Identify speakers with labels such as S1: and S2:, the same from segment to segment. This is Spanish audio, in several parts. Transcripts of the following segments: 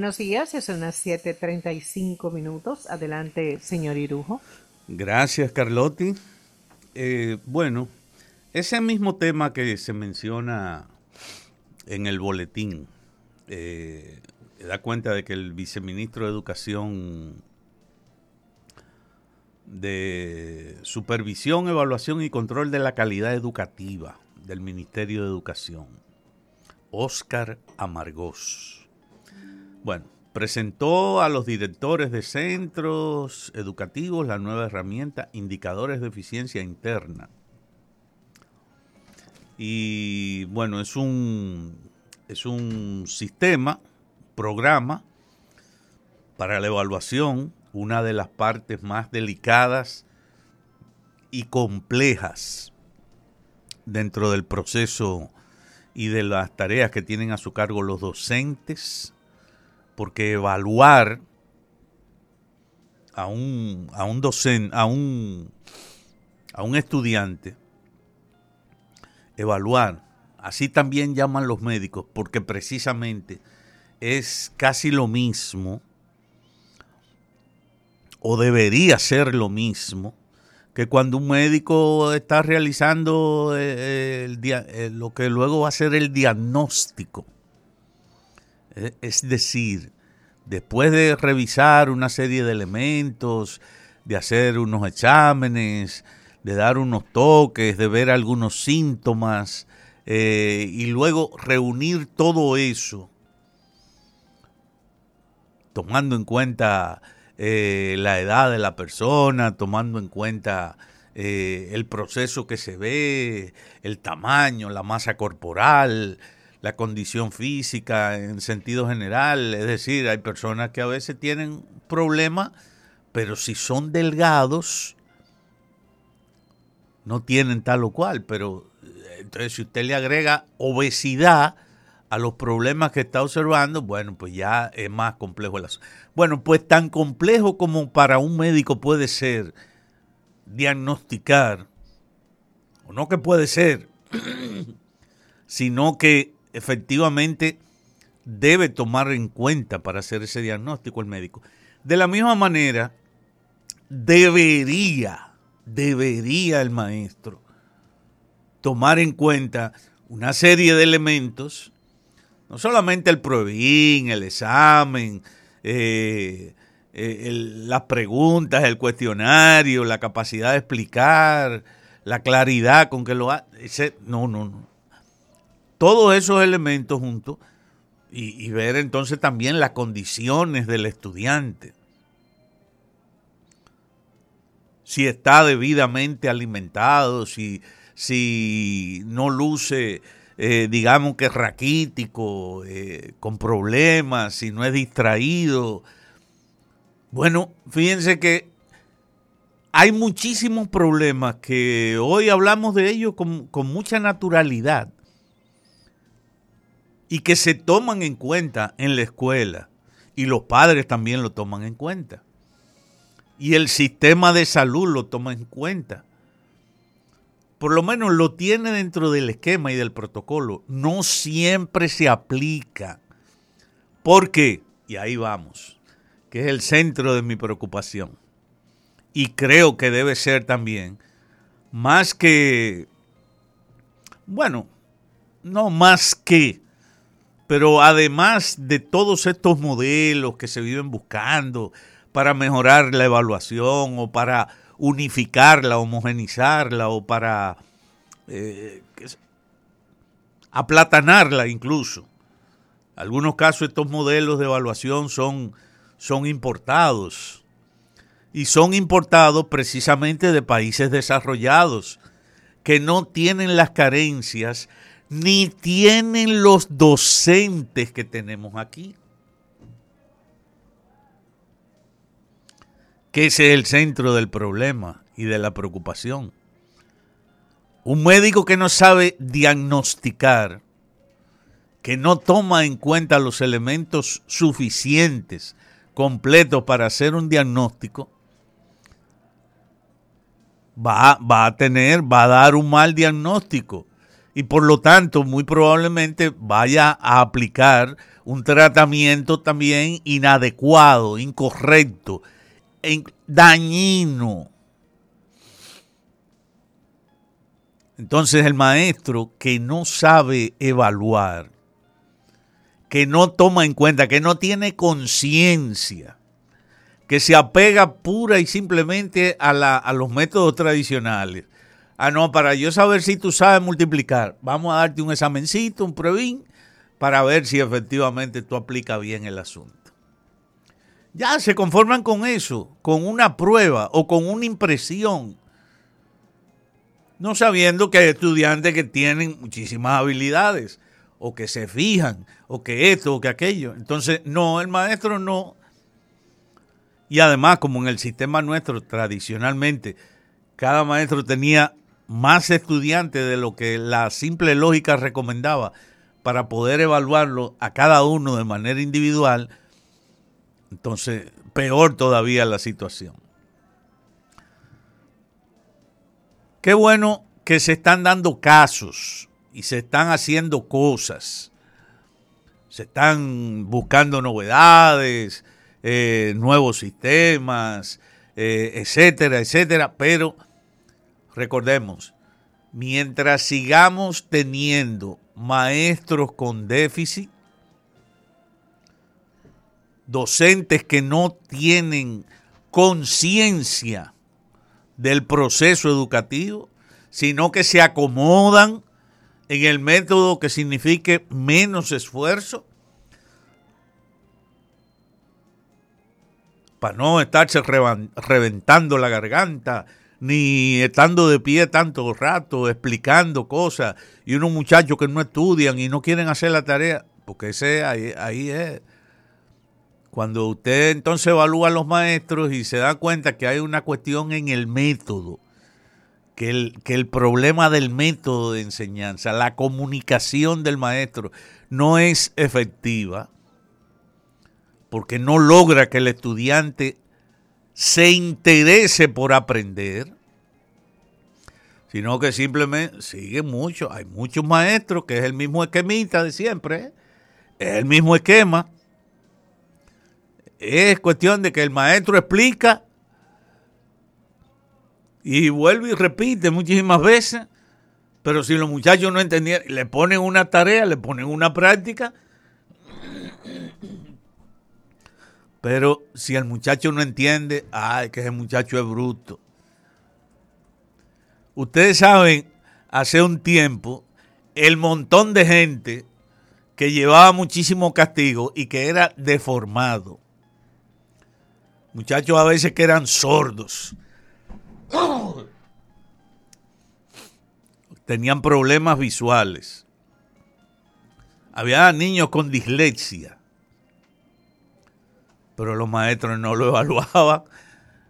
S1: Buenos días, son las 7:35 minutos. Adelante, señor Irujo.
S2: Gracias, Carlotti. Eh, bueno, ese mismo tema que se menciona en el boletín, eh, da cuenta de que el viceministro de Educación de Supervisión, Evaluación y Control de la Calidad Educativa del Ministerio de Educación, Oscar Amargós, bueno, presentó a los directores de centros educativos la nueva herramienta Indicadores de Eficiencia Interna. Y bueno, es un, es un sistema, programa para la evaluación, una de las partes más delicadas y complejas dentro del proceso y de las tareas que tienen a su cargo los docentes porque evaluar a un, a un docente, a un, a un estudiante, evaluar, así también llaman los médicos, porque precisamente es casi lo mismo, o debería ser lo mismo, que cuando un médico está realizando eh, eh, lo que luego va a ser el diagnóstico es decir, después de revisar una serie de elementos, de hacer unos exámenes, de dar unos toques, de ver algunos síntomas, eh, y luego reunir todo eso, tomando en cuenta eh, la edad de la persona, tomando en cuenta el proceso que se ve, el tamaño, la masa corporal, la condición física en sentido general. Es decir, hay personas que a veces tienen problemas, pero si son delgados, no tienen tal o cual. Pero entonces si usted le agrega obesidad a los problemas que está observando, bueno, pues ya es más complejo el asunto. Bueno, pues tan complejo como para un médico puede ser diagnosticar, o no que puede ser, sino que efectivamente debe tomar en cuenta para hacer ese diagnóstico el médico. De la misma manera, debería, debería el maestro tomar en cuenta una serie de elementos, no solamente el pruebín, el examen, eh, eh, las preguntas, el cuestionario, la capacidad de explicar, la claridad con que lo hace. No, no, no todos esos elementos juntos y, ver entonces también las condiciones del estudiante. Si está debidamente alimentado, si, si no luce, eh, digamos que raquítico, eh, con problemas, si no es distraído. Bueno, fíjense que hay muchísimos problemas que hoy hablamos de ellos con, con mucha naturalidad y que se toman en cuenta en la escuela y los padres también lo toman en cuenta. Y el sistema de salud lo toma en cuenta. Por lo menos lo tiene dentro del esquema y del protocolo. No siempre se aplica. ¿Por qué? Y ahí vamos, que es el centro de mi preocupación. Y creo que debe ser también, más que, bueno, no más que pero además de todos estos modelos que se viven buscando para mejorar la evaluación o para unificarla, homogenizarla o para eh, aplatanarla incluso. Algunos casos estos modelos de evaluación son, son importados y son importados precisamente de países desarrollados que no tienen las carencias ni tienen los docentes que tenemos aquí. Que ese es el centro del problema y de la preocupación. Un médico que no sabe diagnosticar, que no toma en cuenta los elementos suficientes, completos para hacer un diagnóstico, va, va a tener, va a dar un mal diagnóstico y por lo tanto muy probablemente vaya a aplicar un tratamiento también inadecuado, incorrecto, dañino. Entonces el maestro que no sabe evaluar, que no toma en cuenta, que no tiene conciencia, que se apega pura y simplemente a, a, los métodos tradicionales. Ah, no, para yo saber si tú sabes multiplicar, vamos a darte un examencito, un pruebín, para ver si efectivamente tú aplicas bien el asunto. Ya se conforman con eso, con una prueba o con una impresión, no sabiendo que hay estudiantes que tienen muchísimas habilidades o que se fijan o que esto o que aquello. Entonces, no, el maestro no. Y además, como en el sistema nuestro tradicionalmente, cada maestro tenía más estudiantes de lo que la simple lógica recomendaba, para poder evaluarlo a cada uno de manera individual, entonces peor todavía la situación. Qué bueno que se están dando casos y se están haciendo cosas. Se están buscando novedades, eh, nuevos sistemas, eh, etcétera, etcétera. Pero recordemos, mientras sigamos teniendo maestros con déficit, docentes que no tienen conciencia del proceso educativo, sino que se acomodan en el método que signifique menos esfuerzo, para no estarse reventando la garganta ni estando de pie tanto rato explicando cosas y unos muchachos que no estudian y no quieren hacer la tarea, porque ese ahí, ahí es. Cuando usted entonces evalúa a los maestros y se da cuenta que hay una cuestión en el método, que el, que el problema del método de enseñanza, la comunicación del maestro no es efectiva, porque no logra que el estudiante se interese por aprender, sino que simplemente sigue mucho. Hay muchos maestros que es el mismo esquemita de siempre, es el mismo esquema. Es cuestión de que el maestro explica y vuelve y repite muchísimas veces, pero si los muchachos no entendían, le ponen una tarea, le ponen una práctica Pero si el muchacho no entiende, ay, que ese muchacho es bruto. Ustedes saben, hace un tiempo, el montón de gente que llevaba muchísimo castigo y que era deformado. Muchachos a veces que eran sordos. Tenían problemas visuales. Había niños con dislexia pero los maestros no lo evaluaban.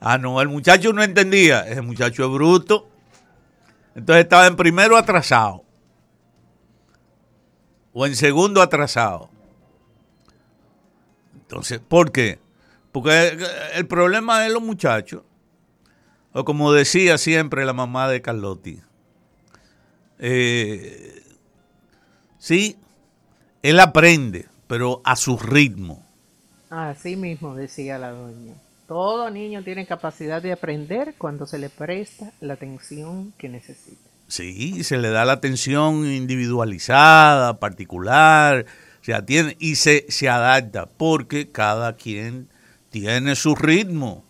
S2: Ah, no, el muchacho no entendía, ese muchacho es bruto. Entonces estaba en primero atrasado. O en segundo atrasado. Entonces, ¿por qué? Porque el problema de los muchachos, o como decía siempre la mamá de Carlotti, eh, sí, él aprende, pero a su ritmo.
S1: Así mismo decía la doña. Todo niño tiene capacidad de aprender cuando se le presta la atención que necesita.
S2: Sí, se le da la atención individualizada, particular, se atiende y se, se adapta, porque cada quien tiene su ritmo,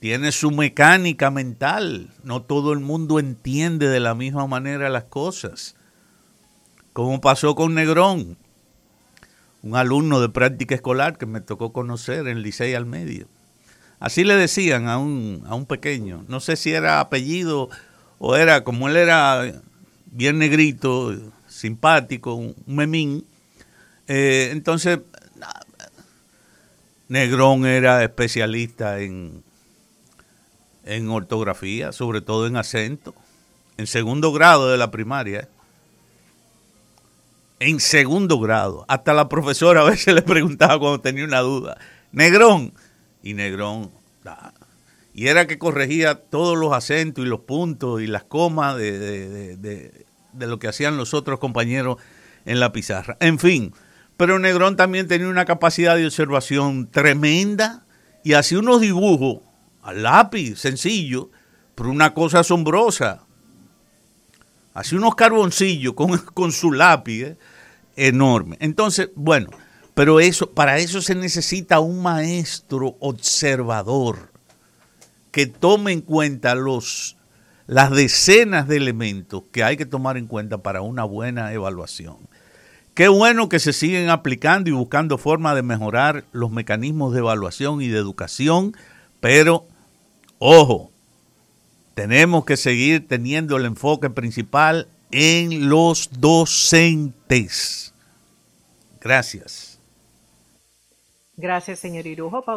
S2: tiene su mecánica mental. No todo el mundo entiende de la misma manera las cosas. Como pasó con Negrón un alumno de práctica escolar que me tocó conocer en Licey al medio. Así le decían a un, a un pequeño. No sé si era apellido o era, como él era bien negrito, simpático, un memín. Eh, entonces, Negrón era especialista en, en ortografía, sobre todo en acento, en segundo grado de la primaria. En segundo grado. Hasta la profesora a veces le preguntaba cuando tenía una duda, Negrón. Y Negrón, y era que corregía todos los acentos y los puntos y las comas de, de, lo que hacían los otros compañeros en la pizarra. En fin, Pero Negrón también tenía una capacidad de observación tremenda y hacía unos dibujos al lápiz, sencillo, pero una cosa asombrosa. Hacía unos carboncillos con, con su lápiz ¿eh? enorme. Entonces, bueno, pero eso, para eso se necesita un maestro observador que tome en cuenta los, las decenas de elementos que hay que tomar en cuenta para una buena evaluación. Qué bueno que se siguen aplicando y buscando formas de mejorar los mecanismos de evaluación y de educación, pero ojo, tenemos que seguir teniendo el enfoque principal en los docentes. Gracias.
S1: Gracias, señor Irujo.